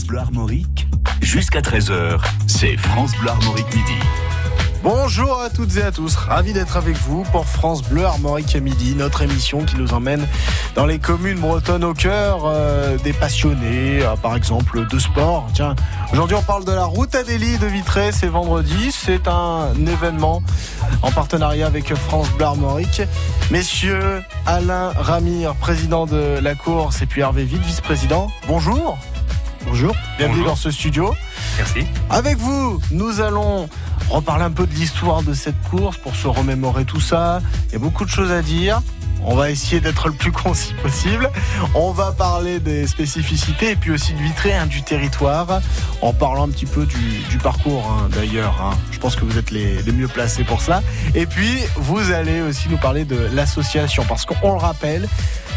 France Bleu Armorique, jusqu'à 13h, c'est France Bleu Armorique Midi. Bonjour à toutes et à tous, ravi d'être avec vous pour France Bleu Armorique midi, notre émission qui nous emmène dans les communes bretonnes au cœur euh, des passionnés, euh, par exemple de sport. Tiens, aujourd'hui on parle de la route Adélie de Vitré, c'est vendredi, c'est un événement en partenariat avec France Bleu Armorique. Messieurs, Alain Ramire, président de la course, et puis Hervé Vite, vice-président, bonjour. Bonjour, bienvenue Bonjour. dans ce studio. Merci. Avec vous, nous allons reparler un peu de l'histoire de cette course pour se remémorer tout ça. Il y a beaucoup de choses à dire. On va essayer d'être le plus concis possible. On va parler des spécificités et puis aussi de Vitré, hein, du territoire, en parlant un petit peu du, du parcours hein, d'ailleurs. hein. Je pense que vous êtes les, les mieux placés pour cela. Et puis, vous allez aussi nous parler de l'association, parce qu'on le rappelle,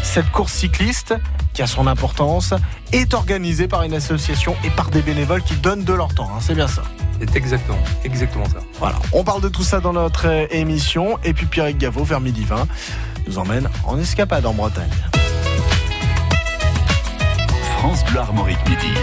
cette course cycliste, qui a son importance, est organisée par une association et par des bénévoles qui donnent de leur temps. C'est bien ça. C'est exactement, exactement ça. Voilà. On parle de tout ça dans notre euh, émission. Et puis Pierrick Gaveau, vers midi 20, nous emmène en escapade en Bretagne. France Bleu Armorique Midi.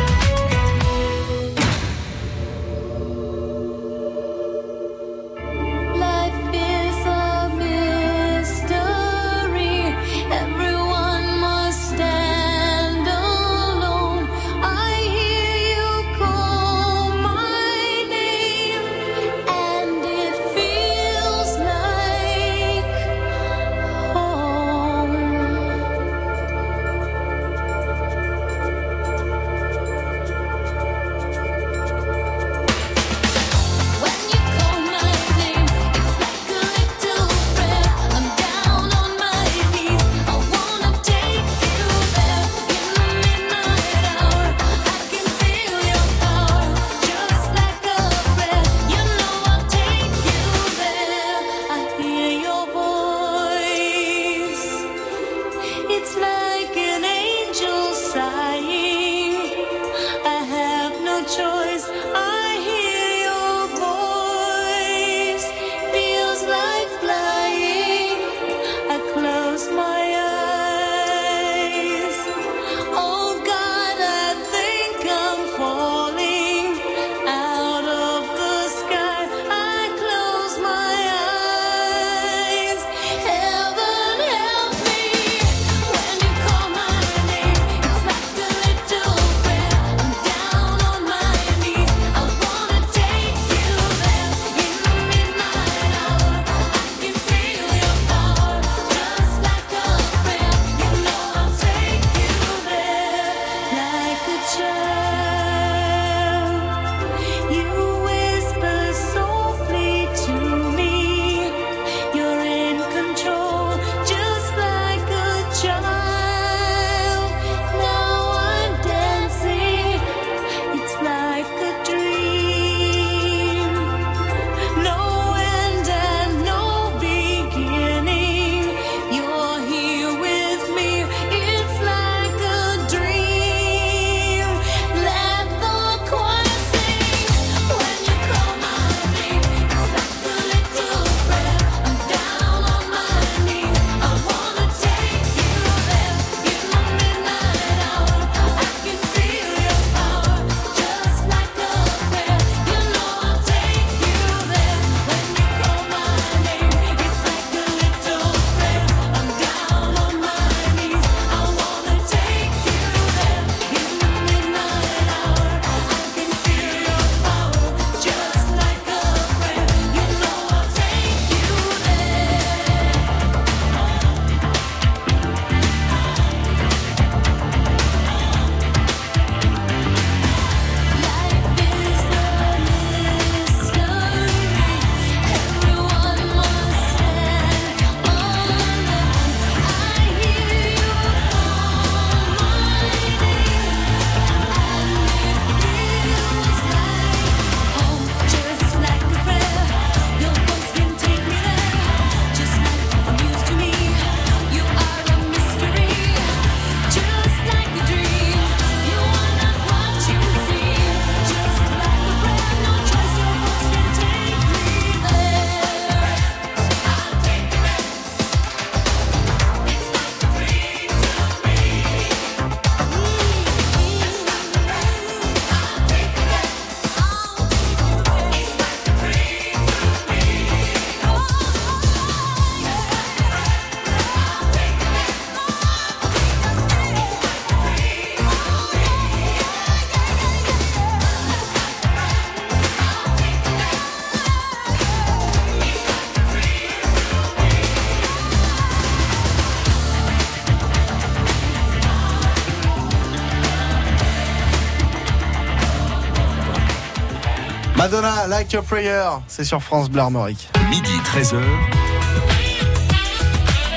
Madonna, Like a Prayer, c'est sur France Bleu Armorique. Midi 13h.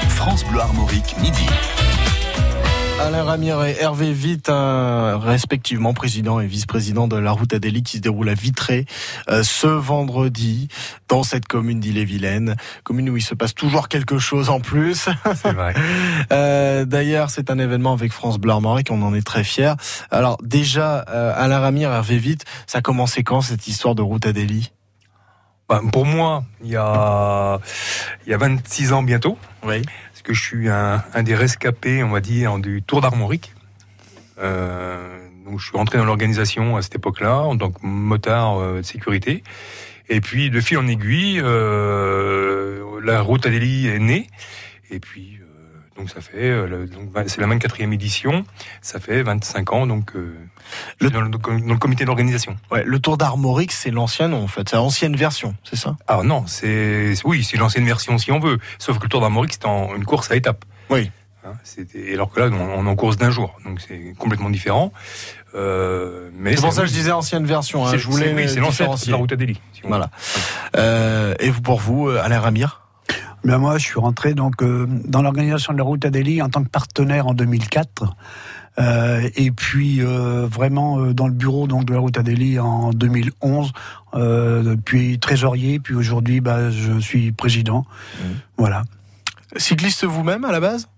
France Bleu Armorique, midi. Alain Ramire et Hervé Witt, euh, respectivement président et vice-président de la route Adélie qui se déroule à Vitré euh, ce vendredi dans cette commune d'Ille-et-Vilaine, commune où il se passe toujours quelque chose en plus. C'est vrai. Euh, D'ailleurs, c'est un événement avec France Bleu Armorique, on en est très fiers. Alors déjà, euh, Alain Ramire, Hervé Witt, ça a commencé quand cette histoire de route Adélie Bah, pour moi, il y a, il y a 26 ans bientôt, Oui. Parce que je suis un, des rescapés, on va dire, du Tour d'Armorique. Euh, je suis rentré dans l'organisation à cette époque-là, en tant que motard euh, de sécurité. Et puis, de fil en aiguille, euh, la route Adélie est née. Et puis, donc ça fait, euh, c'est la 24e édition. Ça fait 25 ans, donc, euh, Le- dans, le, dans le comité d'organisation. Ouais, le Tour d'Armorique, c'est l'ancien nom en fait, c'est l'ancienne version, c'est ça? Ah non, c'est oui, c'est l'ancienne version si on veut. Sauf que le Tour d'Armorique, c'était en- une course à étapes. Oui. Hein, c'était- alors que là, on, est en course d'un jour, donc c'est complètement différent. Euh, mais C'est pour ça que je disais ancienne version, hein, je voulais oui, c'est différencier. la route à Delhi. si Voilà. Euh, et pour vous, Alain Ramire Ben moi, je suis rentré donc euh, dans l'organisation de la route Adélie en tant que partenaire en 2004. Euh, et puis euh, vraiment euh, dans le bureau donc de la route Adélie en 2011, euh, puis trésorier, puis aujourd'hui bah, je suis président. Voilà. Cycliste vous-même à la base?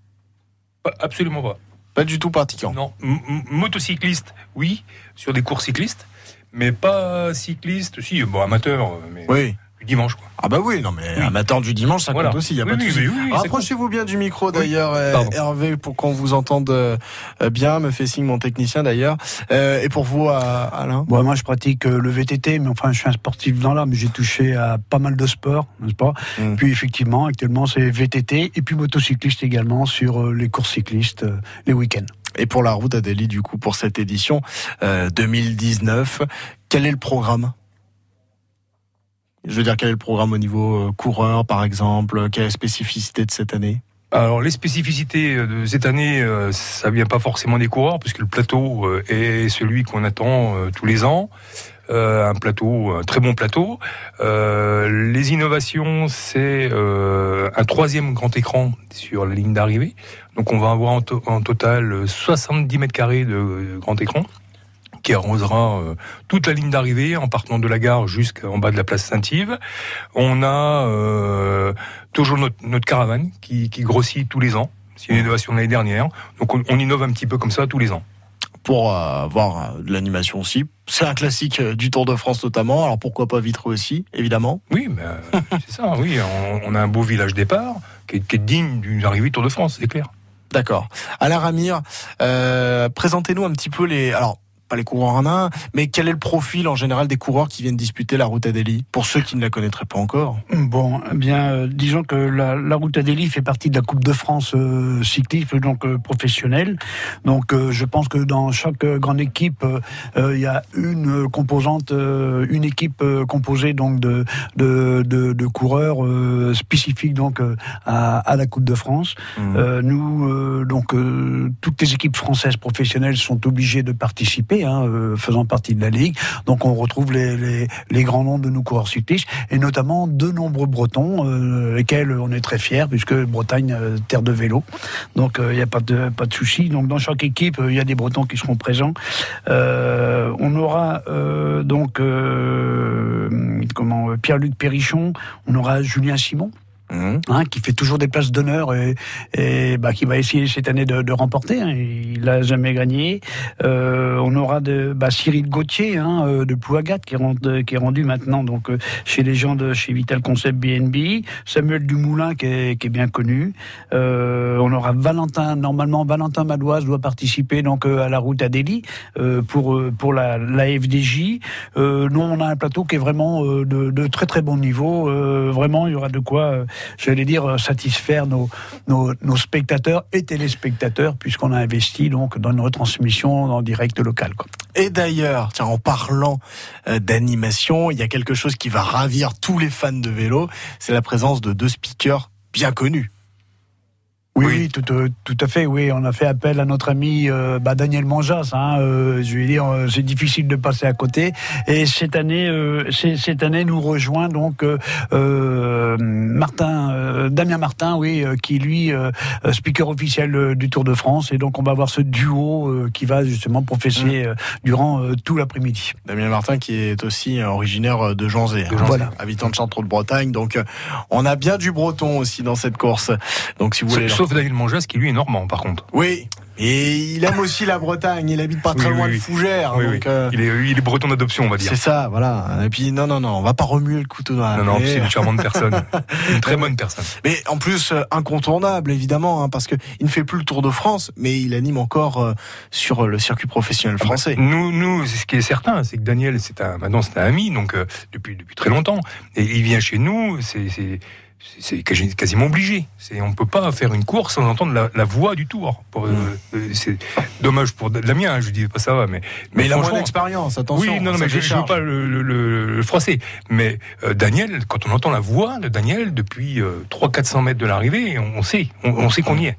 Absolument pas. Pas du tout pratiquant. Non, M- motocycliste, oui, sur des courses cyclistes, mais pas cycliste, si, bon, amateur, mais Oui. Dimanche, quoi. Ah bah oui, non mais Oui. amateur du dimanche, ça Voilà. compte aussi, il y a Oui, pas oui, Rapprochez-vous bien du micro d'ailleurs, euh. Hervé, pour qu'on vous entende euh, bien, me fait signe mon technicien d'ailleurs. Euh, et pour vous, euh, Alain? Bon, moi, je pratique euh, le VTT, mais enfin, je suis un sportif dans l'âme. J'ai touché à pas mal de sports, n'est-ce pas? Mm. Puis effectivement, actuellement, c'est VTT et puis motocycliste également sur euh, les courses cyclistes euh, les week-ends. Et pour la route Adélie, du coup, pour cette édition euh, 2019, quel est le programme? Je veux dire, quel est le programme au niveau euh, coureur, par exemple? Quelle est la spécificité de cette année? Alors les spécificités de cette année, euh, ça vient pas forcément des coureurs, puisque le plateau euh, est celui qu'on attend euh, tous les ans. Euh, un plateau, un très bon plateau. Euh, les innovations, c'est euh, un troisième grand écran sur la ligne d'arrivée. Donc on va avoir en, to- en total 70 mètres carrés de grand écran qui arrosera euh, toute la ligne d'arrivée en partant de la gare jusqu'en bas de la place Saint-Yves. On a euh, toujours notre, notre caravane qui, qui grossit tous les ans. C'est une innovation de l'année dernière. Donc on, on innove un petit peu comme ça tous les ans. Pour avoir euh, de l'animation aussi. C'est un classique du Tour de France notamment, alors pourquoi pas Vitré aussi, évidemment Oui, mais c'est ça, oui. On, a un beau village départ qui est, qui est digne d'une arrivée Tour de France, c'est clair. D'accord. Alain Ramire, euh, présentez-nous un petit peu les... Alors, pas les coureurs en un, mais quel est le profil en général des coureurs qui viennent disputer la route Adélie Pour ceux qui ne la connaîtraient pas encore? Bon, eh bien, euh, disons que la, la route Adélie fait partie de la Coupe de France euh, cyclisme, donc euh, professionnelle. Donc, euh, je pense que dans chaque grande équipe, il y a une composante, une équipe composée donc de de, de, de coureurs spécifiques donc à, à la Coupe de France. Mmh. Nous, donc, toutes les équipes françaises professionnelles sont obligées de participer, hein, euh, faisant partie de la Ligue. Donc, on retrouve les, grands noms de nos coureurs cyclistes, et notamment de nombreux Bretons, euh, lesquels on est très fiers, puisque Bretagne, euh, terre de vélo. Donc, il n'y a pas de, pas de souci. Donc, dans chaque équipe, il y a des Bretons qui seront présents. Euh, on aura euh, donc euh, comment euh, Pierre-Luc Perrichon, on aura Julien Simon Mmh. hein, qui fait toujours des places d'honneur et, bah, qui va essayer cette année de, de remporter. hein. Il n'a jamais gagné. Euh, on aura de, bah, Cyril Gauthier hein, euh, de Plouagat qui est, rendu, qui est rendu maintenant donc euh, chez les gens de chez Vital Concept BNB. Samuel Dumoulin qui est, qui est bien connu. Euh, on aura Valentin. Normalement, Valentin Madoise doit participer donc euh, à la route à Delhi euh, pour pour la, la FDJ. Nous, on a un plateau qui est vraiment de, de très très bon niveau. Vraiment, il y aura de quoi. J'allais dire, euh, satisfaire nos, spectateurs et téléspectateurs, puisqu'on a investi donc dans une retransmission en direct local. Et d'ailleurs, tiens, en parlant euh, d'animation, il y a quelque chose qui va ravir tous les fans de vélo, c'est la présence de deux speakers bien connus. Oui, Oui. tout, euh, tout à fait. Oui, on a fait appel à notre ami euh, bah, Daniel Manjas. Hein, euh, je vais dire, euh, c'est difficile de passer à côté. Et cette année, euh, c'est- cette année nous rejoint donc euh, Martin, euh, Damien Martin, oui, euh, qui est lui speaker officiel du Tour de France. Et donc on va avoir ce duo euh, qui va justement professer Mm. euh, durant euh, tout l'après-midi. Damien Martin qui est aussi originaire de Janzé, hein. Voilà. habitant de Chartres de Bretagne. Donc euh, on a bien du breton aussi dans cette course. Donc si vous voulez. Sauf Daniel Manjas qui lui est normand par contre. Oui. Et il aime aussi la Bretagne. Il habite pas très Oui, oui, loin de. Fougères. Oui, donc, oui. euh, Il, est, il est breton d'adoption, on va dire. c'est ça, voilà. Et puis non, non, non, on va pas remuer le couteau dans la Non, non, c'est une charmante personne. Une très bonne personne. Mais en plus euh, incontournable évidemment, hein, parce que il ne fait plus le Tour de France, mais il anime encore euh, sur le circuit professionnel français. Nous, nous, c'est ce qui est certain, c'est que Daniel, c'est un, maintenant c'est un ami, donc euh, depuis depuis très longtemps, et il vient chez nous, c'est c'est c'est quasi- quasiment obligé. On peut pas faire une course sans entendre la, la voix du Tour. Pour, euh, euh, c'est dommage pour Damien, hein, je dis pas ça, mais Mais il a moins d'expérience, attention. Oui, non, non, mais je ne veux pas le, le, le, le froisser. Mais euh, Daniel, quand on entend la voix de Daniel depuis euh, 300-400 mètres de l'arrivée, on, sait, on, on sait qu'on y est.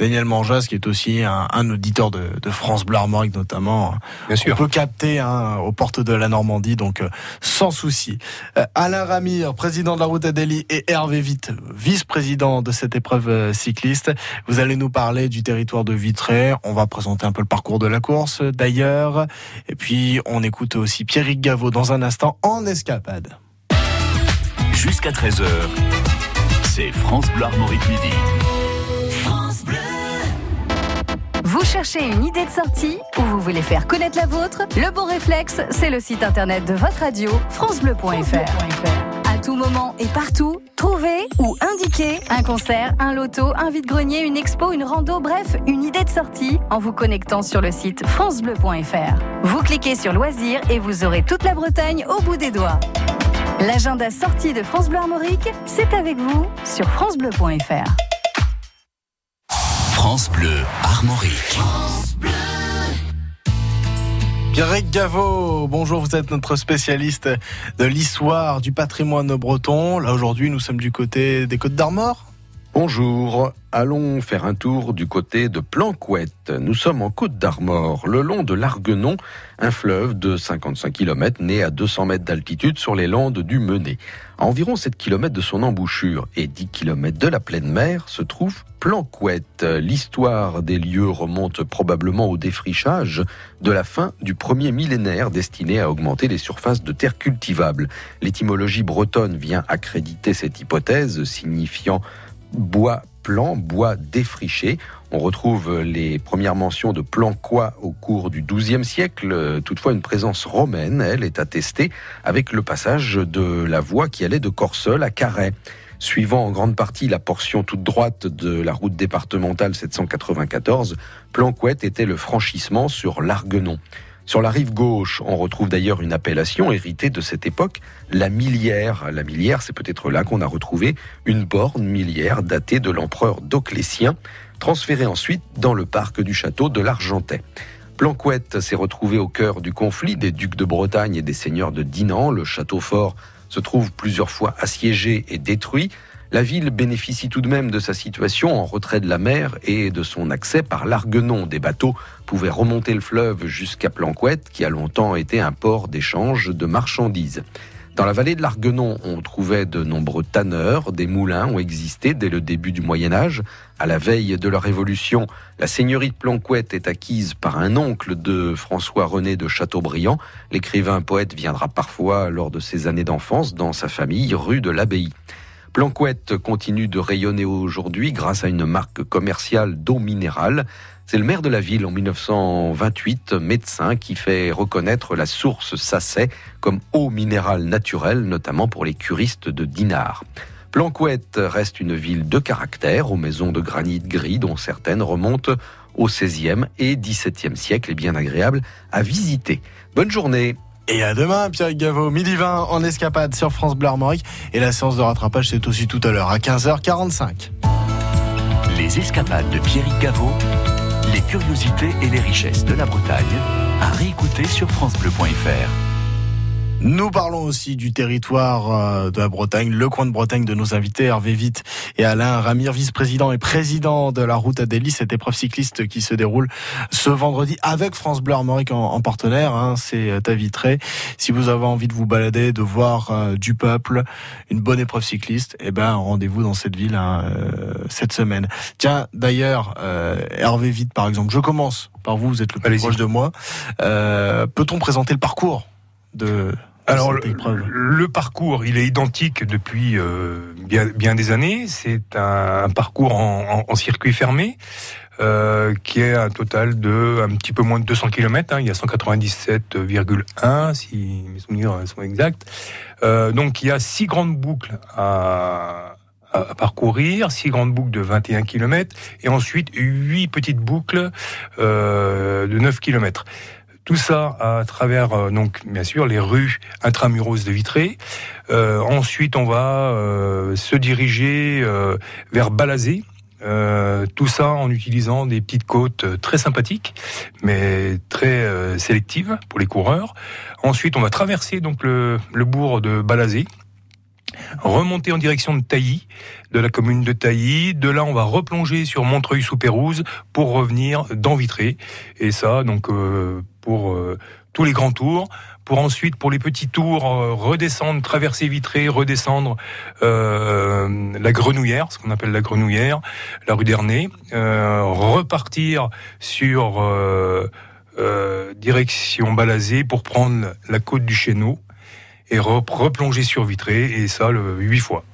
Daniel Manjas, qui est aussi un, un auditeur de, de France Bleu Armorique notamment, Bien on sûr. peut capter hein, aux portes de la Normandie, donc euh, sans souci. Euh, Alain Ramire, président de la route Adélie, et Hervé Vite, vice-président de cette épreuve euh, cycliste. Vous allez nous parler du territoire de Vitré. On va présenter un peu le parcours de la course, d'ailleurs. Et puis, on écoute aussi Pierrick Gaveau dans un instant en escapade. Jusqu'à 13h, c'est France Bleu Armorique Midi. Vous cherchez une idée de sortie ou vous voulez faire connaître la vôtre Le bon réflexe, c'est le site internet de votre radio, francebleu.fr. À tout moment et partout, trouvez ou indiquez un concert, un loto, un vide-grenier, une expo, une rando, bref, une idée de sortie en vous connectant sur le site francebleu.fr. Vous cliquez sur loisirs et vous aurez toute la Bretagne au bout des doigts. L'agenda sortie de France Bleu Armorique, c'est avec vous sur francebleu.fr. France Bleu Armorique. Bonjour, vous êtes notre spécialiste de l'histoire du patrimoine breton. Là, aujourd'hui, nous sommes du côté des Côtes d'Armor. Bonjour, allons faire un tour du côté de Planquette. Nous sommes en Côte d'Armor, le long de l'Arguenon, un fleuve de 55 km né à 200 mètres d'altitude sur les landes du Menet. À environ 7 km de son embouchure et 10 km de la pleine mer se trouve Planquette. L'histoire des lieux remonte probablement au défrichage de la fin du premier millénaire destiné à augmenter les surfaces de terres cultivables. L'étymologie bretonne vient accréditer cette hypothèse, signifiant bois plan, bois défriché. On retrouve les premières mentions de planquois au cours du XIIe siècle. Toutefois, une présence romaine, elle, est attestée avec le passage de la voie qui allait de Corseul à Carhaix. Suivant en grande partie la portion toute droite de la route départementale 794, Planquette était le franchissement sur l'Arguenon. Sur la rive gauche, on retrouve d'ailleurs une appellation héritée de cette époque, la Millière. La Millière, c'est peut-être là qu'on a retrouvé une borne millière datée de l'empereur Dioclétien, transférée ensuite dans le parc du château de l'Argentais. Planquette s'est retrouvé au cœur du conflit des ducs de Bretagne et des seigneurs de Dinan. Le château fort se trouve plusieurs fois assiégé et détruit. La ville bénéficie tout de même de sa situation en retrait de la mer et de son accès par l'Arguenon. Des bateaux pouvaient remonter le fleuve jusqu'à Planquette, qui a longtemps été un port d'échange de marchandises. Dans la vallée de l'Arguenon, on trouvait de nombreux tanneurs, des moulins ont existé dès le début du Moyen Âge. À la veille de la Révolution, la seigneurie de Planquette est acquise par un oncle de François-René de Chateaubriand. L'écrivain poète viendra parfois, lors de ses années d'enfance, dans sa famille, rue de l'Abbaye. Planquette continue de rayonner aujourd'hui grâce à une marque commerciale d'eau minérale. C'est le maire de la ville en 1928, médecin, qui fait reconnaître la source Sasset comme eau minérale naturelle, notamment pour les curistes de Dinard. Planquette reste une ville de caractère, aux maisons de granit gris, dont certaines remontent au XVIe et XVIIe siècle et bien agréable à visiter. Bonne journée Et à demain, Pierre Gaveau, midi 20 en escapade sur France Bleu Armorique. Et la séance de rattrapage, c'est aussi tout à l'heure, à 15h45. Les escapades de Pierrick Gaveau, les curiosités et les richesses de la Bretagne, à réécouter sur FranceBleu.fr. Nous parlons aussi du territoire euh, de la Bretagne, le coin de Bretagne de nos invités, Hervé Witt et Alain Ramir, vice-président et président de la route Adélie, cette épreuve cycliste qui se déroule ce vendredi avec France Bleu Armorique en, en partenaire, hein, c'est à Vitré. Si vous avez envie de vous balader, de voir euh, du peuple, une bonne épreuve cycliste, eh ben rendez-vous dans cette ville hein, euh, cette semaine. Tiens, d'ailleurs, euh, Hervé Witt par exemple, je commence par vous, vous êtes le plus proche de moi. Euh, Peut-on présenter le parcours de Alors, cette le, épreuve le parcours, il est identique depuis euh, bien, bien des années. C'est un, un parcours en, en- en circuit fermé euh, qui est un total de un petit peu moins de 200 km. il y a 197,1 si mes souvenirs sont exacts. Euh, donc, il y a six grandes boucles à, à- à parcourir, six grandes boucles de 21 km et ensuite huit petites boucles euh, de 9 km. Tout ça à travers, euh, donc, bien sûr, les rues intramuros de Vitré. Euh, ensuite, on va euh, se diriger vers Balazé. Tout ça en utilisant des petites côtes très sympathiques, mais très sélectives pour les coureurs. Ensuite, on va traverser donc le, bourg de Balazé, remonter en direction de Tailly, de la commune de Tailly. De là, on va replonger sur Montreuil-sous-Pérouse pour revenir dans Vitré. Et ça, donc, pour euh, tous les grands tours. Pour ensuite, pour les petits tours, euh, redescendre, traverser Vitré, redescendre euh, la Grenouillère, ce qu'on appelle la Grenouillère, la rue d'Ernay, repartir sur direction Balazé pour prendre la côte du Chéneau et re- replonger sur Vitré, et ça, le, huit fois.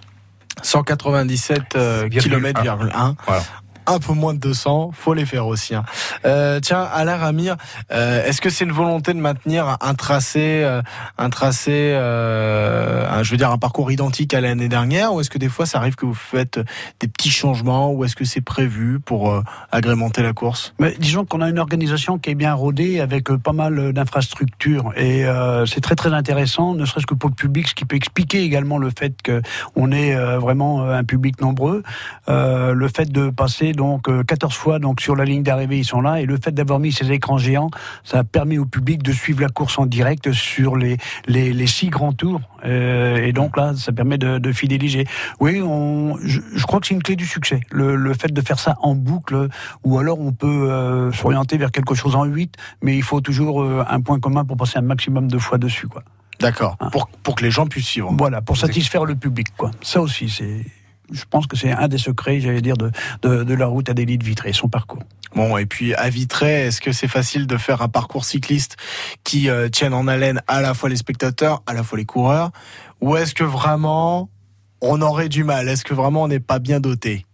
197 euh, Virgule km, un. virgule un. Voilà. Un peu moins de 200, faut les faire aussi. hein. Euh, tiens, Alain Ramir, euh, est-ce que c'est une volonté de maintenir un tracé, euh, un tracé, un- je veux dire un parcours identique à l'année dernière, ou est-ce que des fois ça arrive que vous faites des petits changements, ou est-ce que c'est prévu pour agrémenter la course? Mais disons qu'on a une organisation qui est bien rodée avec pas mal d'infrastructures et c'est très très intéressant, ne serait-ce que pour le public, ce qui peut expliquer également le fait que on est vraiment un public nombreux, le fait de passer donc euh, 14 fois donc sur la ligne d'arrivée ils sont là et le fait d'avoir mis ces écrans géants, ça permet au public de suivre la course en direct sur les les, les six grands tours Euh, et donc là ça permet de, de fidéliser. Oui, on, je, je crois que c'est une clé du succès, le, le fait de faire ça en boucle ou alors on peut euh, s'orienter vers quelque chose en 8, mais il faut toujours euh, un point commun pour passer un maximum de fois dessus. Quoi. D'accord. Ah. Pour, pour que les gens puissent suivre. Voilà, pour satisfaire le public. Quoi. Ça aussi, c'est, je pense que c'est un des secrets, j'allais dire, de, de, de la route à de Vitré, son parcours. Bon, et puis à Vitré, est-ce que c'est facile de faire un parcours cycliste qui euh, tienne en haleine à la fois les spectateurs, à la fois les coureurs? Ou est-ce que vraiment on aurait du mal? Est-ce que vraiment on n'est pas bien doté?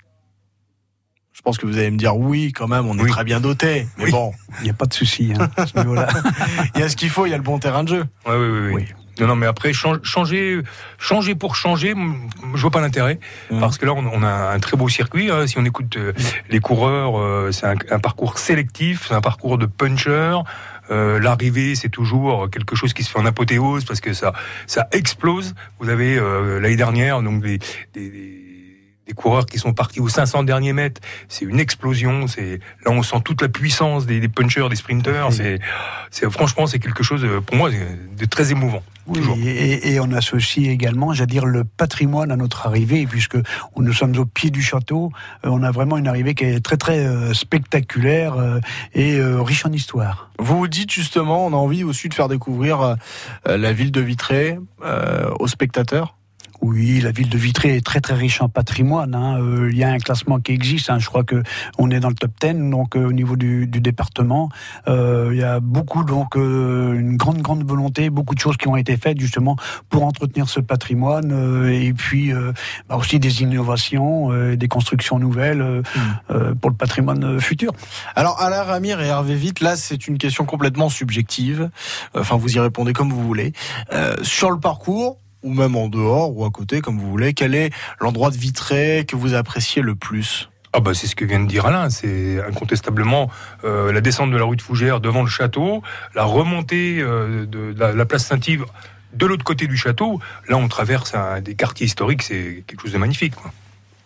Je pense que vous allez me dire oui, quand même, on est Oui. très bien doté. Mais Oui. bon, Il n'y a pas de souci hein, à ce niveau-là. il y a ce qu'il faut, il y a le bon terrain de jeu. Ouais, oui, oui, oui. Oui. Non, non, mais après, chan- changer, changer pour changer, je vois pas l'intérêt. Mhm. Parce que là, on, on a un très beau circuit. hein. Si on écoute euh, les coureurs, euh, c'est un, un parcours sélectif, c'est un parcours de puncher. Euh, L'arrivée, c'est toujours quelque chose qui se fait en apothéose parce que ça, ça explose. Vous avez euh, l'année dernière donc des, des, des- des coureurs qui sont partis aux 500 derniers mètres. C'est une explosion. C'est là, on sent toute la puissance des, des punchers, des sprinters. C'est, c'est franchement, c'est quelque chose euh, pour moi de très émouvant. Toujours. Et, et on associe également, j'allais dire, le patrimoine à notre arrivée, puisque nous sommes au pied du château. Euh, On a vraiment une arrivée qui est très très euh, spectaculaire euh, et euh, riche en histoire. Vous vous dites justement, on a envie aussi de faire découvrir la ville de Vitré euh, aux spectateurs? Oui, la ville de Vitré est très très riche en patrimoine. hein. Euh, il y a un classement qui existe. hein. Je crois que on est dans le top 10 donc euh, au niveau du, du département. Euh, il y a beaucoup donc une grande grande volonté, beaucoup de choses qui ont été faites justement pour entretenir ce patrimoine et puis bah, aussi des innovations, des constructions nouvelles euh, pour le patrimoine futur. Alors Alain Ramir et Hervé Vite, là c'est une question complètement subjective. Enfin vous y répondez comme vous voulez. Sur le parcours, ou même en dehors, ou à côté, comme vous voulez, quel est l'endroit de Vitré que vous appréciez le plus? Ah bah c'est ce que vient de dire Alain, c'est incontestablement euh, la descente de la rue de Fougères devant le château, la remontée euh, de la, la place Saint-Yves de l'autre côté du château. Là, on traverse un, des quartiers historiques, c'est quelque chose de magnifique. Quoi.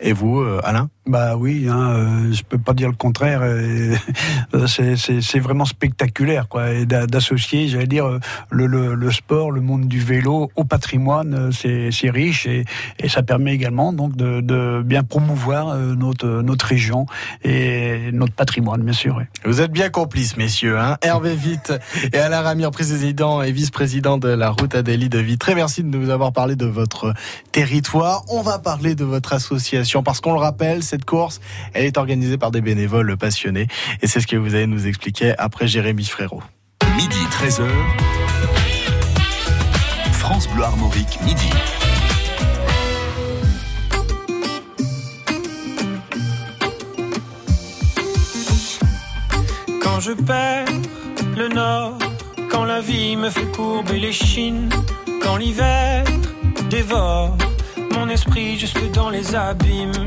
Et vous, euh, Alain? Bah oui, hein, euh, je peux pas dire le contraire. euh, euh, c'est- c'est c'est vraiment spectaculaire, quoi. Et d'a- d'associer, j'allais dire, euh, le, le, le sport, le monde du vélo au patrimoine, c'est c'est riche et, et ça permet également donc de, de bien promouvoir notre notre région et notre patrimoine, bien sûr. oui. Vous êtes bien complices, messieurs. Hein Hervé Vite et Alain Ramire, président et vice-président de la route Adélie de Vitré. Merci de nous avoir parlé de votre territoire. On va parler de votre association parce qu'on le rappelle, cette course, elle est organisée par des bénévoles passionnés. Et c'est ce que vous allez nous expliquer après Jérémy Frérot. Midi 13h. France Bleu Armorique, midi. Quand je perds le nord, quand la vie me fait courber les chines, quand l'hiver dévore mon esprit jusque dans les abîmes,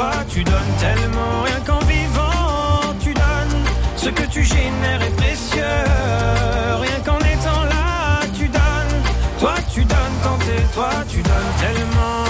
toi, tu donnes tellement. Rien qu'en vivant, tu donnes. Ce que tu génères est précieux. Rien qu'en étant là, tu donnes. Toi, tu donnes quand t'es toi, tu donnes tellement.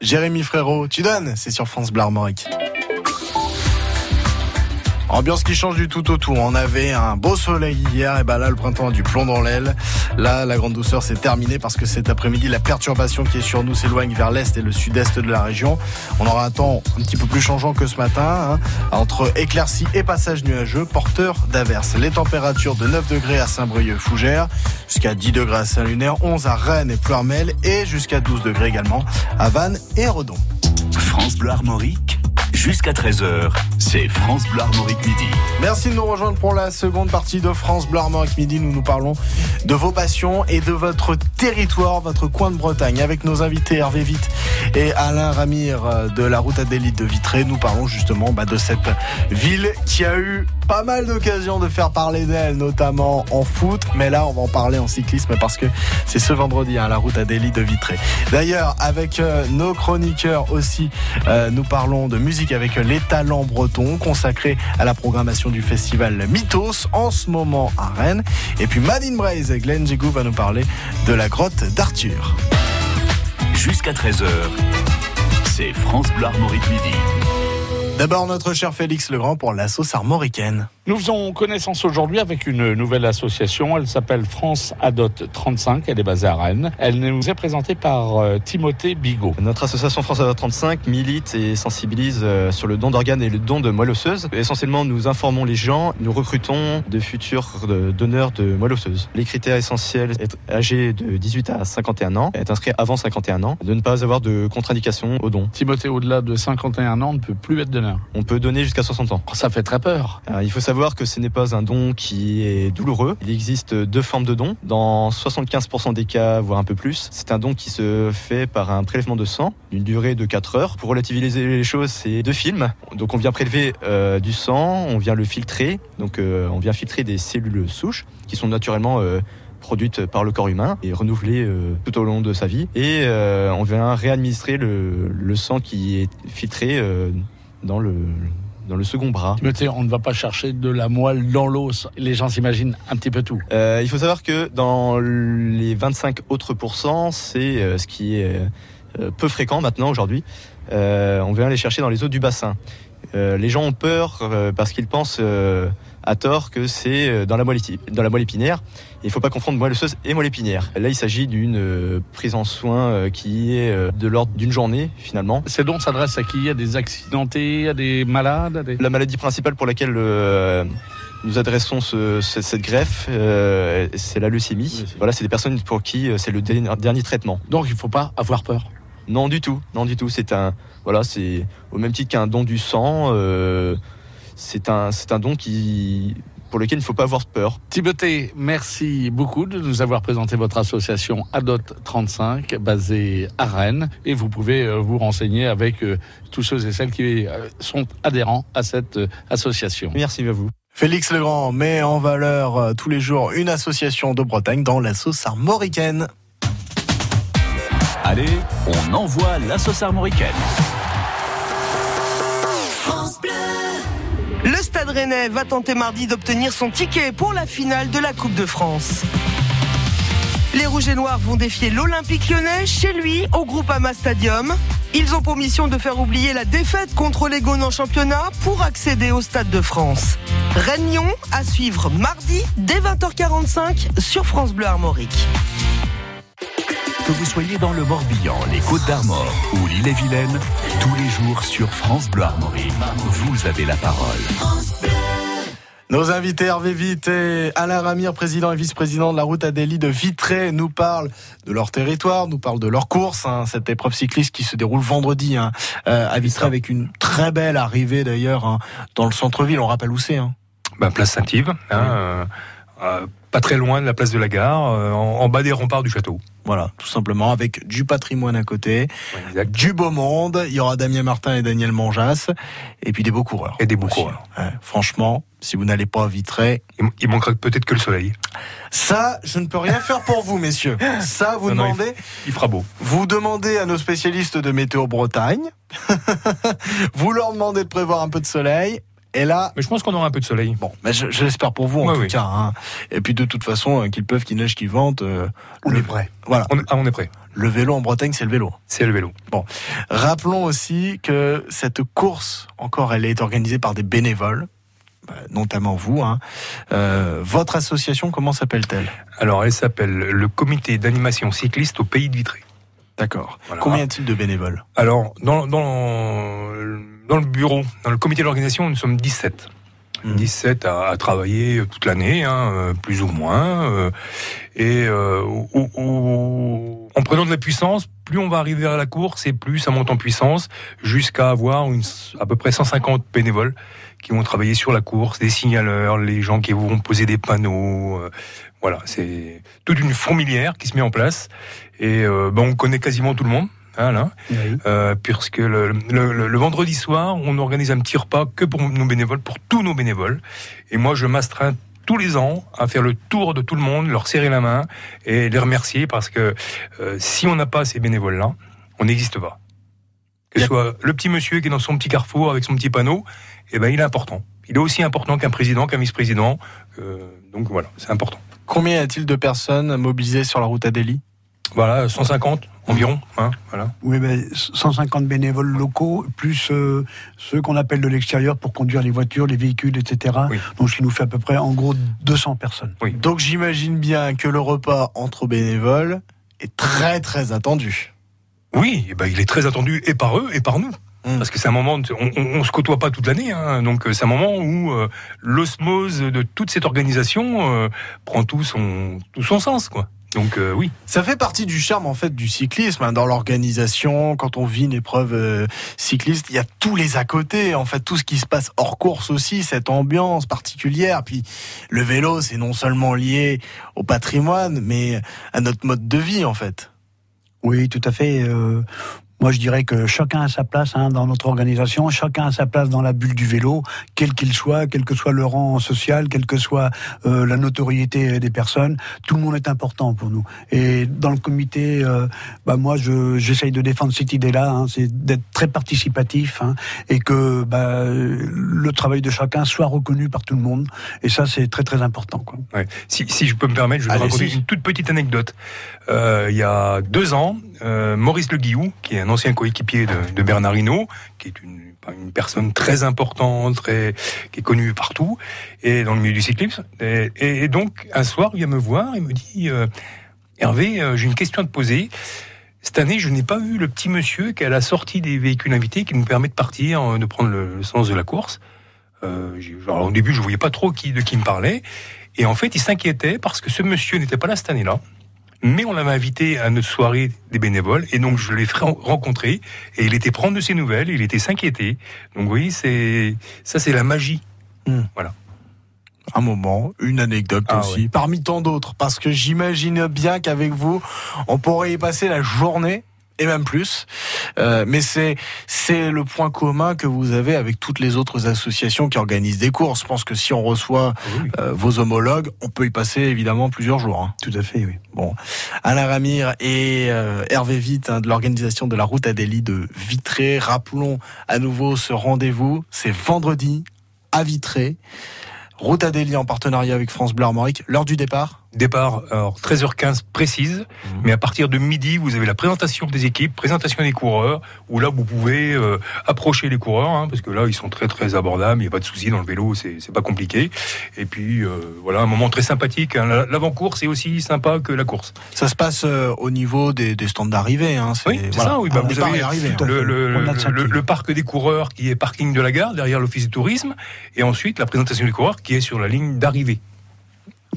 Jérémy Frérot, tu donnes, c'est sur France Bleu Armorique. Ambiance qui change du tout au tout. On avait un beau soleil hier, et ben là le printemps a du plomb dans l'aile. Là, la grande douceur c'est terminé parce que cet après-midi, la perturbation qui est sur nous s'éloigne vers l'est et le sud-est de la région. On aura un temps un petit peu plus changeant que ce matin, hein, entre éclaircies et passages nuageux, porteurs d'averses. Les températures de 9 degrés à Saint-Brieuc-Fougères, jusqu'à 10 degrés à Saint-Lunaire, 11 à Rennes et Pleurmel et jusqu'à 12 degrés également à Vannes et Redon. France Bleu Armorique, jusqu'à 13h, c'est France Bleu midi. Merci de nous rejoindre pour la seconde partie de France Bleu Armorique Midi. Nous nous parlons de vos passions et de votre territoire, votre coin de Bretagne. Avec nos invités Hervé Vite et Alain Ramire euh, de la route Adélite de Vitré, nous parlons justement bah, de cette ville qui a eu pas mal d'occasions de faire parler d'elle, notamment en foot. Mais là, on va en parler en cyclisme parce que c'est ce vendredi, hein, la route Adélite de Vitré. D'ailleurs, avec euh, nos chroniqueurs aussi, euh, nous parlons de musique avec les talents bretons consacrés à la programmation du festival Mythos en ce moment à Rennes. Et puis Madine Braise, Glenn Jégou va nous parler de la grotte d'Arthur. Jusqu'à 13h, c'est France Bleu Armorique midi. D'abord notre cher Félix Legrand pour la sauce armoricaine. Nous faisons connaissance aujourd'hui avec une nouvelle association. Elle s'appelle France Adot 35. Elle est basée à Rennes. Elle nous est présentée par euh, Timothée Bigot. Notre association France Adot 35 milite et sensibilise euh, sur le don d'organes et le don de moelle osseuse. Essentiellement, nous informons les gens, nous recrutons de futurs euh, donneurs de moelle osseuse. Les critères essentiels, être âgé de 18 à 51 ans, être inscrit avant 51 ans, de ne pas avoir de contre-indication au don. Timothée, au-delà de 51 ans, ne peut plus être donneur. On peut donner jusqu'à 60 ans. Ça fait très peur. Alors, il faut savoir que ce n'est pas un don qui est douloureux. Il existe deux formes de dons. Dans 75% des cas, voire un peu plus, c'est un don qui se fait par un prélèvement de sang d'une durée de 4 heures. Pour relativiser les choses, c'est deux films. Donc on vient prélever euh, du sang, on vient le filtrer. Donc euh, on vient filtrer des cellules souches qui sont naturellement euh, produites par le corps humain et renouvelées euh, tout au long de sa vie. Et euh, on vient réadministrer le, sang qui est filtré dans le dans le second bras. On ne va pas chercher de la moelle dans l'os. Les gens s'imaginent un petit peu tout. Euh, il faut savoir que dans les 25 autres pourcents, c'est euh, ce qui est euh, peu fréquent maintenant aujourd'hui. Euh, on vient les chercher dans les eaux du bassin. Euh, les gens ont peur parce qu'ils pensent à tort que c'est dans la moelle, dans la moelle épinière. Il ne faut pas confondre moelle osseuse et moelle épinière. Là, il s'agit d'une euh, prise en soin euh, qui est euh, de l'ordre d'une journée finalement. Ces dons s'adressent à qui? À des accidentés, à des malades à des... La maladie principale pour laquelle euh, nous adressons ce- ce- cette greffe, euh, c'est la leucémie. Voilà, c'est des personnes pour qui c'est le dernier, dernier traitement. Donc il ne faut pas avoir peur? Non du tout, non du tout. C'est un, voilà, c'est au même titre qu'un don du sang. euh, c'est un, c'est un don qui, pour lequel il ne faut pas avoir peur. Timothée, merci beaucoup de nous avoir présenté votre association Adot 35, basée à Rennes. Et vous pouvez euh, vous renseigner avec euh, tous ceux et celles qui euh, sont adhérents à cette association. Merci à vous. Félix Legrand met en valeur tous les jours une association de Bretagne dans la sauce armoricaine. Allez, on envoie la sauce armoricaine. Le Stade Rennais va tenter mardi d'obtenir son ticket pour la finale de la Coupe de France. Les Rouges et Noirs vont défier l'Olympique lyonnais chez lui au Groupama Stadium. Ils ont pour mission de faire oublier la défaite contre les Gaunes en championnat pour accéder au Stade de France. Rennes-Lyon à suivre mardi dès 20h45 sur France Bleu Armorique. Que vous soyez dans le Morbihan, les Côtes d'Armor ou l'île-et-Vilaine, tous les jours sur France Bleu Armorique, vous avez la parole. Nos invités Hervé Vite et Alain Ramir, président et vice-président de la route Adélie de Vitré, nous parlent de leur territoire, nous parlent de leur course, hein, cette épreuve cycliste qui se déroule vendredi hein, euh, à Vitré avec une très belle arrivée d'ailleurs hein, dans le centre-ville. On rappelle où c'est. Hein. Ben, place Saint-Yves, hein, euh, euh, pas très loin de la place de la gare, euh, en, en bas des remparts du château. Voilà, tout simplement avec du patrimoine à côté, Ouais, du beau monde. Il y aura Damien Martin et Daniel Manjas, et puis des beaux coureurs. Et des beaux aussi. coureurs. Ouais, franchement, si vous n'allez pas à Vitré, Il, manquera peut-être que le soleil. ça, je ne peux rien faire pour vous, messieurs. Ça, vous Non, non, il demandez. Il fera beau. Vous demandez à nos spécialistes de météo Bretagne. vous leur demandez de prévoir un peu de soleil. Et là, Mais je pense qu'on aura un peu de soleil. bon, mais je, je l'espère pour vous en Ouais, tout oui. cas. hein. Et puis de toute façon, euh, qu'il pleuve, qu'il neige, qu'il vente, euh, On le, est prêt. voilà, On, ah, on est prêt. le vélo en Bretagne, c'est le vélo. C'est le vélo. Rappelons aussi que cette course, encore, elle est organisée par des bénévoles, bah, notamment vous. hein. Euh, votre association, comment s'appelle-t-elle? Alors, elle s'appelle le comité d'animation cycliste au pays de Vitré. D'accord. Voilà. Combien y a-t-il de bénévoles? Alors, dans, dans, dans le bureau, dans le comité d'organisation, nous sommes 17. Mhm. 17 à, à travailler toute l'année, hein, euh, plus ou moins. euh, et euh, au- au- en prenant de la puissance, plus on va arriver à la course et plus ça monte en puissance, jusqu'à avoir une, à peu près 150 bénévoles qui vont travailler sur la course, des signaleurs, les gens qui vont poser des panneaux. euh, voilà, c'est toute une fourmilière qui se met en place. Et euh, ben, on connaît quasiment tout le monde. Hein. Euh, puisque le, le- le- le vendredi soir, on organise un petit repas que pour nos bénévoles, pour tous nos bénévoles. Et moi, je m'astreins tous les ans à faire le tour de tout le monde, leur serrer la main et les remercier parce que euh, si on n'a pas ces bénévoles-là, on n'existe pas. Que ce soit le petit monsieur qui est dans son petit carrefour avec son petit panneau, eh ben, il est important. Il est aussi important qu'un président, qu'un vice-président. euh, donc voilà, c'est important. Combien y a-t-il de personnes mobilisées sur la route Adélie Voilà, 150 environ. Hein, voilà. Oui, mais 150 bénévoles locaux, plus euh, ceux qu'on appelle de l'extérieur pour conduire les voitures, les véhicules, etc. Oui. Donc, ce qui nous fait à peu près, en gros, 200 personnes. Donc j'imagine bien que le repas entre bénévoles est très très attendu. Oui, eh ben, il est très attendu et par eux et par nous. Mm. Parce que c'est un moment, on, on, on se côtoie pas toute l'année, hein, donc euh, c'est un moment où euh, l'osmose de toute cette organisation euh, prend tout son tout son sens, quoi. Donc euh, oui. Ça fait partie du charme en fait du cyclisme hein, dans l'organisation. Quand on vit une épreuve euh, cycliste, il y a tous les à côté. En fait, tout ce qui se passe hors course aussi, cette ambiance particulière. Puis le vélo, c'est non seulement lié au patrimoine, mais à notre mode de vie en fait. Oui, tout à fait. euh, moi, je dirais que chacun a sa place hein, dans notre organisation, chacun a sa place dans la bulle du vélo, quel qu'il soit, quel que soit le rang social, quelle que soit euh, la notoriété des personnes. Tout le monde est important pour nous. Et dans le comité, euh, bah, moi, je- j'essaye de défendre cette idée-là, hein, c'est d'être très participatif hein, et que bah, le travail de chacun soit reconnu par tout le monde. Et ça, c'est très très important. Quoi. Ouais. Si, si je peux me permettre, je vais vous raconter une toute petite anecdote. Euh, il y a deux ans, Maurice Le Guillou, qui est un ancien coéquipier de, de Bernard Hinault, qui est une, personne très importante, très, qui est connue partout, et dans le milieu du cyclisme. Et, donc, un soir, il vient me voir et me dit euh, Hervé, euh, j'ai une question à te poser. Cette année, je n'ai pas vu le petit monsieur qui est à la sortie des véhicules invités qui nous permet de partir, euh, de prendre le, sens de la course. Au début, je voyais pas trop de qui me parlait. Et en fait, il s'inquiétait parce que ce monsieur n'était pas là cette année-là. Mais on l'avait invité à notre soirée des bénévoles. Et donc, je l'ai rencontré. Et il était prendre de ses nouvelles. Il était s'inquiéter. Donc, oui, c'est, ça, c'est la magie. Voilà. Un moment, une anecdote Ah aussi, ouais. parmi tant d'autres, parce que j'imagine bien qu'avec vous, on pourrait y passer la journée et même plus. Euh, mais c'est c'est le point commun que vous avez avec toutes les autres associations qui organisent des courses. Je pense que si on reçoit euh, vos homologues, on peut y passer évidemment plusieurs jours. hein. Tout à fait, oui. Bon, Alain Ramire et euh, Hervé Vite hein, de l'organisation de la route Adélie de Vitré. Rappelons à nouveau ce rendez-vous, c'est vendredi à Vitré. Route Adélie en partenariat avec France Bleu Armorique. L'heure du départ Départ, alors 13h15 précise, mais à partir de midi, vous avez la présentation des équipes, présentation des coureurs, où là, vous pouvez euh, approcher les coureurs, hein, parce que là, ils sont très très abordables, il n'y a pas de souci dans le vélo, c'est pas compliqué. Et puis, euh, voilà, un moment très sympathique. hein. La- L'avant-course est aussi sympa que la course. Ça se passe euh, au niveau des, des stands d'arrivée. Hein. Oui, c'est ça, oui. Bah, vous avez hein. le, le- le parc des coureurs qui est parking de la gare, derrière l'office du tourisme, et ensuite la présentation des coureurs qui est sur la ligne d'arrivée.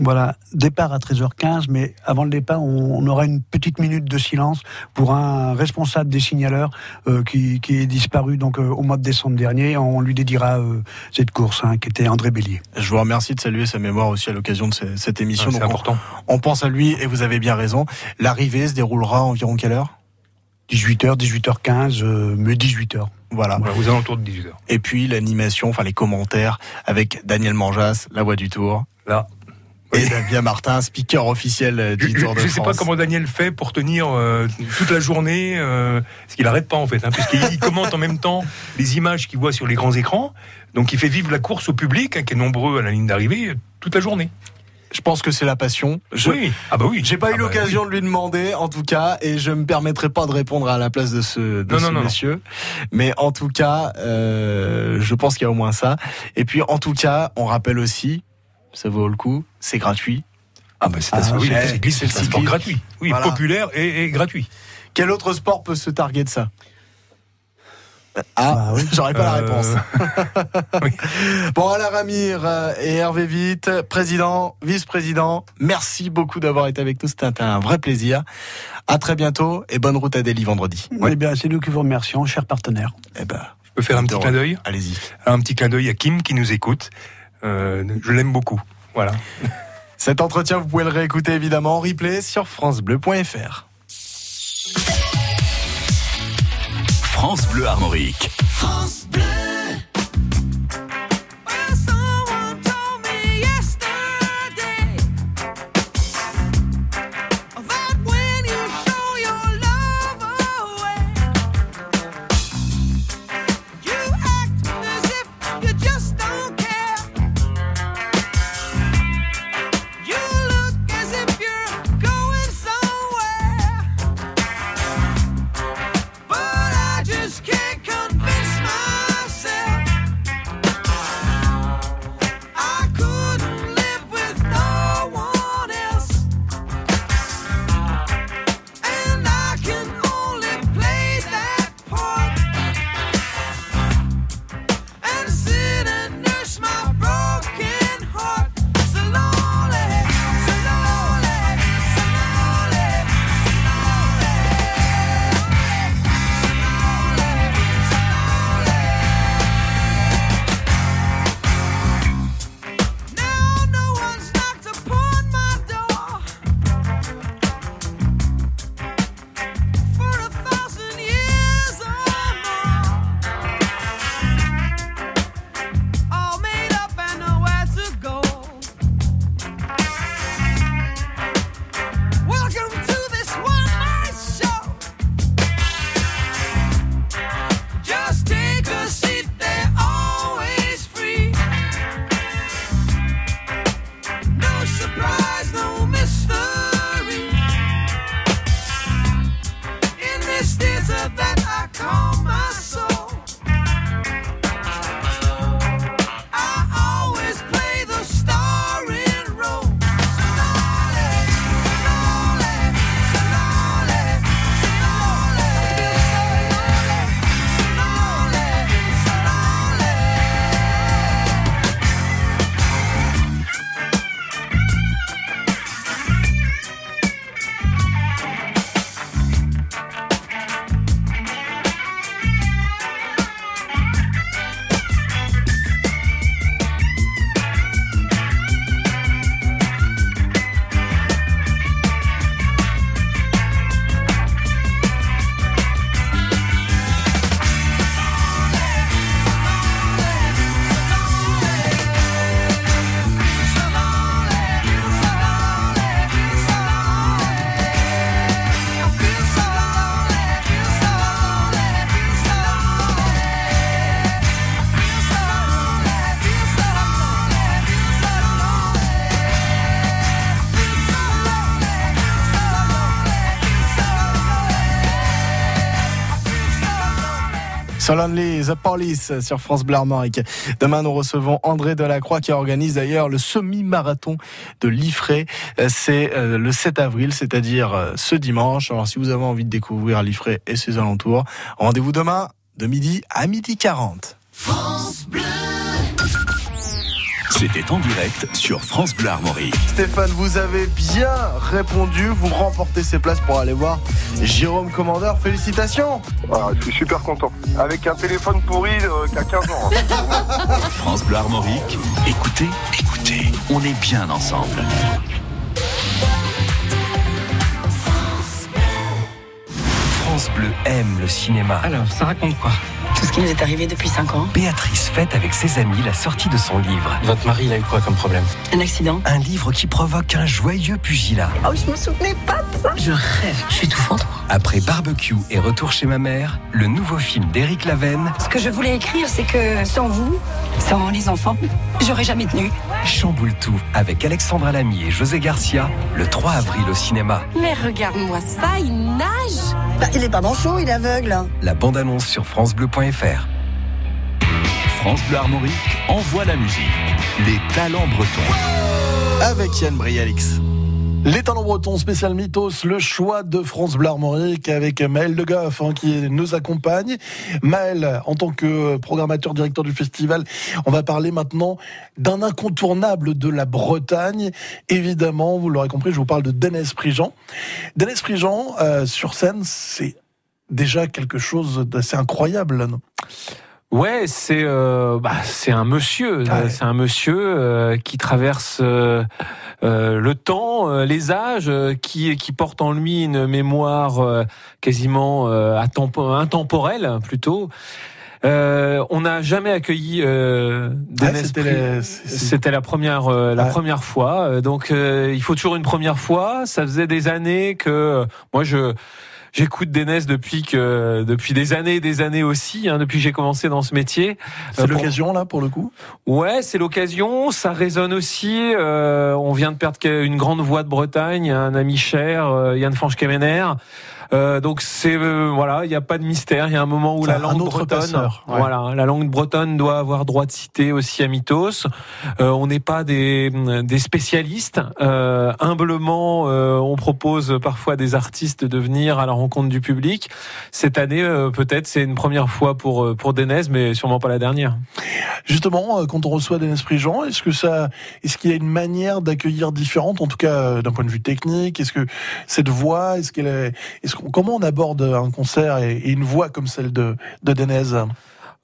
Voilà, départ à 13h15, mais avant le départ, on, on aura une petite minute de silence pour un responsable des signaleurs euh, qui, qui est disparu donc euh, au mois de décembre dernier. On lui dédiera euh, cette course, hein, qui était André Bélier. Je vous remercie de saluer sa mémoire aussi à l'occasion de ce- cette émission. Ah, c'est on- important. On, pense à lui et vous avez bien raison. L'arrivée se déroulera environ quelle heure? 18h, 18h15, euh, mais 18h. Voilà. Voilà, aux alentours de 18h. Et puis l'animation, enfin les commentaires avec Daniel Manjas, la voix du Tour. Là. Et Damien Martin, speaker officiel euh, du Je Tour de ne sais pas France. comment Daniel fait pour tenir euh, toute la journée, euh, parce qu'il arrête pas en fait, hein, puisqu'il il commente en même temps les images qu'il voit sur les grands écrans. Donc il fait vivre la course au public, hein, qui est nombreux à la ligne d'arrivée, euh, toute la journée. Je pense que c'est la passion. Je... Oui, ah bah oui. J'ai pas Ah eu bah l'occasion de lui demander, en tout cas, et je me permettrai pas de répondre à la place de ce, de Non, ce non, non, monsieur. Mais en tout cas, euh, je pense qu'il y a au moins ça. Et puis, en tout cas, on rappelle aussi, ça vaut le coup, c'est gratuit. Ah bah c'est un, Ah, oui, c'est un sport gratuit. Oui, Voilà. populaire et, et gratuit. Quel autre sport peut se targuer de ça? Ah, Bah oui. j'aurais pas la Euh, réponse. Bon, Alain Ramire euh, et Hervé Vite, président, vice-président, merci beaucoup d'avoir été avec nous. C'était un vrai plaisir. À très bientôt et bonne route à Delhi vendredi. Eh bien, c'est nous qui vous remercions, chers partenaires. Eh ben, Je peux faire un petit clin d'œil? allez-y. Un petit clin d'œil à Kim qui nous écoute. Euh, je l'aime beaucoup. Voilà. Cet entretien, vous pouvez le réécouter évidemment en replay sur FranceBleu.fr. France Bleu Armorique. Someone Solanly, The Police sur France Bleu. Demain, nous recevons André Delacroix qui organise d'ailleurs le semi-marathon de Liffré. Euh, C'est euh, le 7 avril, c'est-à-dire euh, ce dimanche. Alors, si vous avez envie de découvrir Liffré et ses alentours, rendez-vous demain de midi à midi 40. C'était en direct sur France Bleu Armorique. Stéphane, vous avez bien répondu. Vous remportez ces places pour aller voir Jérôme Commandeur. Félicitations. Ah, je suis super content. Avec un téléphone pourri euh, qui a 15 ans. hein. France Bleu Armorique. Écoutez, écoutez, on est bien ensemble. France Bleu aime le cinéma. Alors, ça raconte quoi? Tout ce qui nous est arrivé depuis 5 ans. Béatrice fête avec ses amis la sortie de son livre. Votre mari, il a eu quoi comme problème? Un accident Un livre qui provoque un joyeux pugilat. Oh, je me souvenais pas de ça Je rêve, je suis étouffante. Après Barbecue et Retour chez ma mère, le nouveau film d'Éric Lavenne, Ce que je voulais écrire, c'est que sans vous, sans les enfants, j'aurais jamais tenu. chamboule tout avec Alexandra Lamy et José Garcia, le 3 avril au cinéma. Mais regarde-moi ça, il nage Bah, il est pas manchot, il est aveugle. La bande-annonce sur francebleu.fr. France Bleu Armorique envoie la musique. Les talents bretons. Avec Yann Brialix. Les talents bretons spécial mythos, le choix de France Bleu Armorique avec Maël De Goff hein, qui nous accompagne. Maël, en tant que programmateur directeur du festival, on va parler maintenant d'un incontournable de la Bretagne. Évidemment, vous l'aurez compris, je vous parle de Denis Prigent. Denis Prigent, euh, sur scène, c'est déjà quelque chose d'assez incroyable. non? Ouais, c'est euh, bah, c'est un monsieur, euh, c'est un monsieur euh, qui traverse euh, euh, le temps, euh, les âges, euh, qui qui porte en lui une mémoire euh, quasiment euh, intemporelle plutôt. Euh, on n'a jamais accueilli euh, Denis c'était la- première euh, la Ouais. première fois. Donc euh, il faut toujours une première fois. Ça faisait des années que moi je J'écoute Dénès depuis que depuis des années et des années aussi, hein, depuis que j'ai commencé dans ce métier. C'est Euh, pour- l'occasion là pour le coup? Ouais, c'est l'occasion. Ça résonne aussi. Euh, on vient de perdre une grande voix de Bretagne, un ami cher, euh, Yann Fanch-Kemener. Euh, donc c'est euh, voilà, il n'y a pas de mystère. Il y a un moment où la langue bretonne, passeur, ouais. voilà, la langue bretonne doit avoir droit de citer aussi à Mythos. Euh, on n'est pas des, des spécialistes. Euh, humblement, euh, on propose parfois des artistes de venir à la rencontre du public. Cette année, euh, peut-être, c'est une première fois pour pour Denez, mais sûrement pas la dernière. Justement, quand on reçoit des esprits gens, est-ce que ça, est-ce qu'il y a une manière d'accueillir différente, en tout cas d'un point de vue technique? Est-ce que cette voix, est-ce qu'elle est, est-ce comment on aborde un concert et, une voix comme celle de de Denez?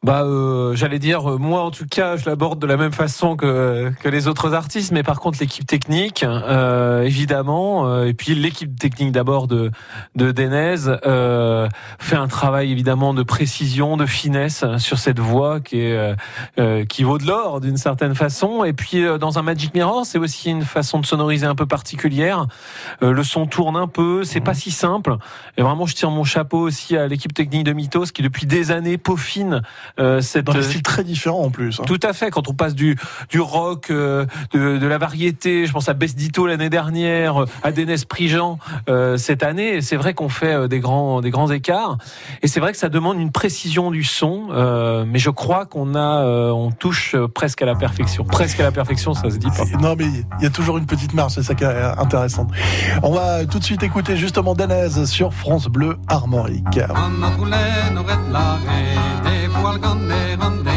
Bah, euh, j'allais dire, euh, moi en tout cas, je l'aborde de la même façon que que les autres artistes, mais par contre l'équipe technique, euh, évidemment, euh, et puis l'équipe technique d'abord de de Denez euh, fait un travail évidemment de précision, de finesse sur cette voix qui est qui vaut de l'or d'une certaine façon. Et puis euh, dans un Magic Mirror, c'est aussi une façon de sonoriser un peu particulière. Euh, le son tourne un peu, c'est pas si simple. Et vraiment, je tire mon chapeau aussi à l'équipe technique de Mythos qui depuis des années peaufine euh, cette Dans des styles très différents en plus. hein. tout à fait. Quand on passe du du rock, euh, de, de la variété, je pense à Bess Ditto l'année dernière, euh, à Dénès Prigent euh, cette année, c'est vrai qu'on fait euh, des grands des grands écarts. Et c'est vrai que ça demande une précision du son, euh, mais je crois qu'on a euh, on touche euh, presque à la perfection. Presque à la perfection, ça se dit pas. Non, mais il y a toujours une petite marge, c'est ça qui est intéressant. On va tout de suite écouter justement Denez sur France Bleu Armorique. Anna al ganne han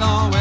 temps. Ouais.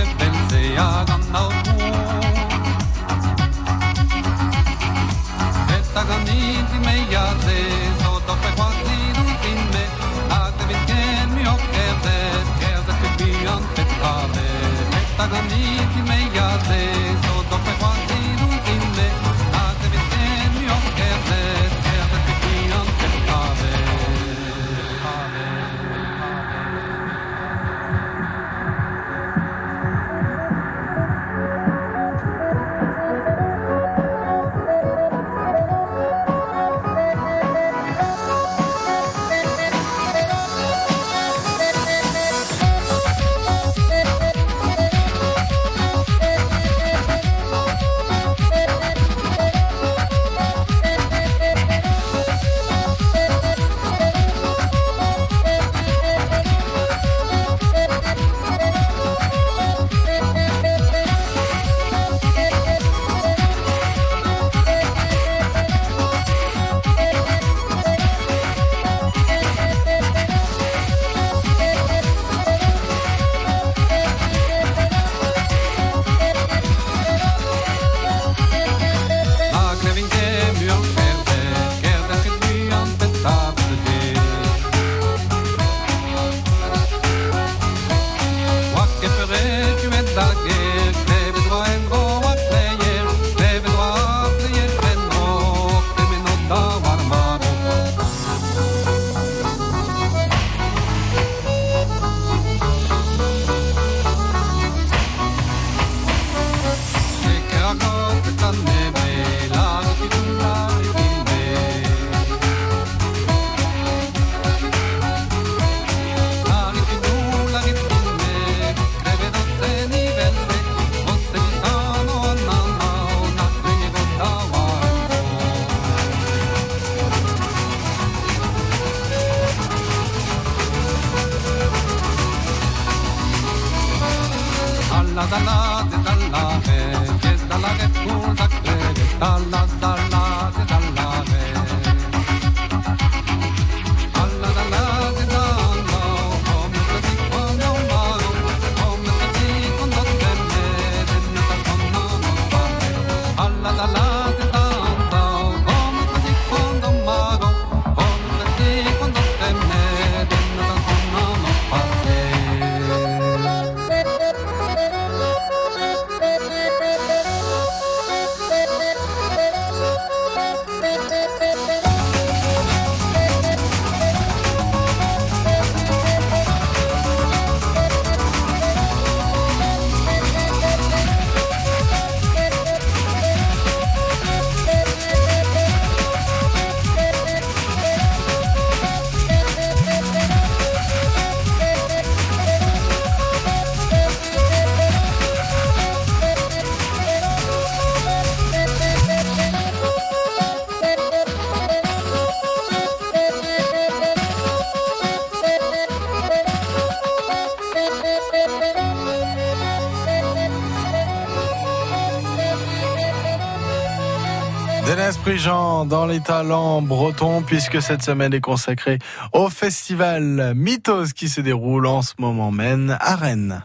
Prigent dans les talents bretons puisque cette semaine est consacrée au festival Mythos qui se déroule en ce moment même à Rennes.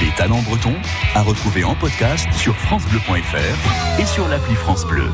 Les talents bretons à retrouver en podcast sur francebleu.fr et sur l'appli France Bleu.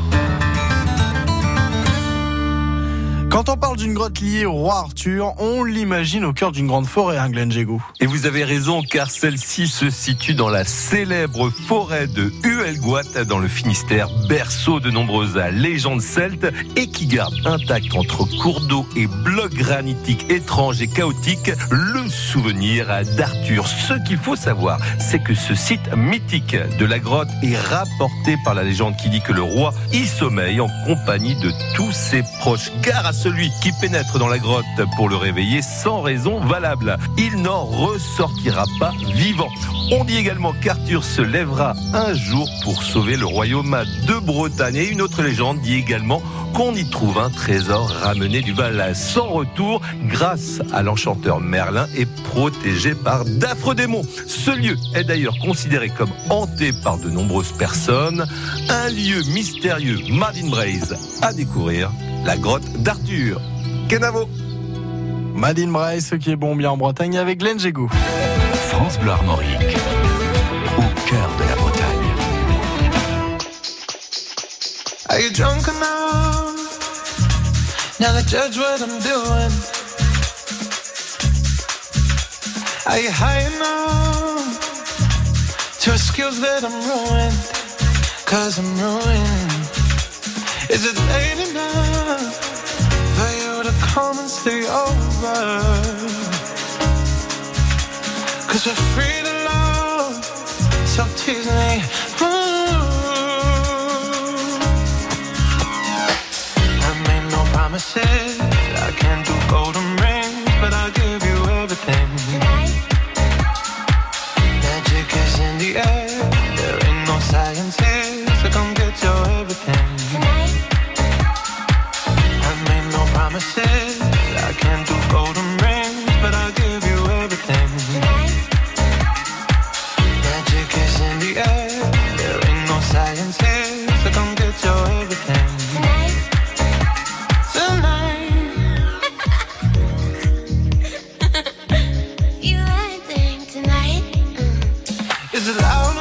Quand on parle d'une grotte liée au roi Arthur, on l'imagine au cœur d'une grande forêt, hein, Glenn. Et vous avez raison, car celle-ci se situe dans la célèbre forêt de Huelgoat, dans le Finistère, berceau de nombreuses légendes celtes, et qui garde intact entre cours d'eau et blocs granitiques étranges et chaotiques le souvenir d'Arthur. Ce qu'il faut savoir, c'est que ce site mythique de la grotte est rapporté par la légende qui dit que le roi y sommeille en compagnie de tous ses proches. Gare à celui qui pénètre dans la grotte pour le réveiller sans raison valable. Il n'en ressortira pas vivant. On dit également qu'Arthur se lèvera un jour pour sauver le royaume de Bretagne. Et une autre légende dit également qu'on y trouve un trésor ramené du Val sans retour grâce à l'enchanteur Merlin et protégé par d'affreux démons. Ce lieu est d'ailleurs considéré comme hanté par de nombreuses personnes. Un lieu mystérieux, Martin Braise, à découvrir, la grotte d'Arthur. Kenavo Madine Braille, ce qui est bon bien en Bretagne avec Glenn Jego. France Bleu Armorique, au cœur de la Bretagne. Are you drunk enough now to judge what I'm doing? Are you high enough to excuse that I'm ruined? Cause I'm ruined. Is it late enough? Come and stay over? Cause we're free to love, so tease me. Ooh. I made no promises. I can't do golden it loud?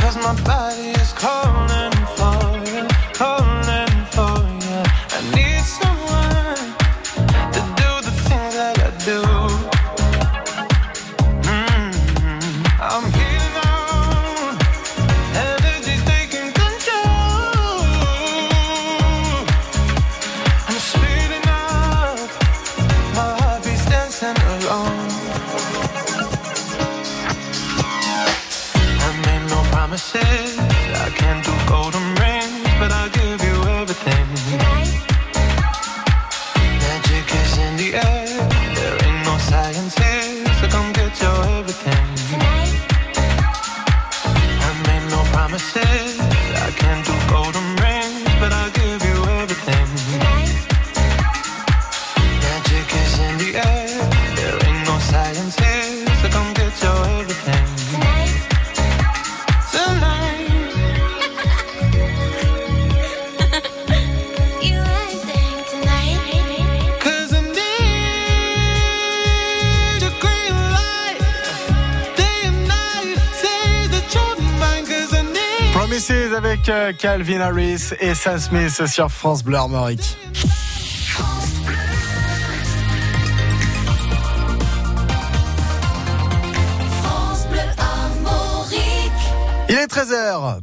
Cause my body Harris et Sam Smith sur France Bleu Armorique. France Bleu Armorique. Il est 13h.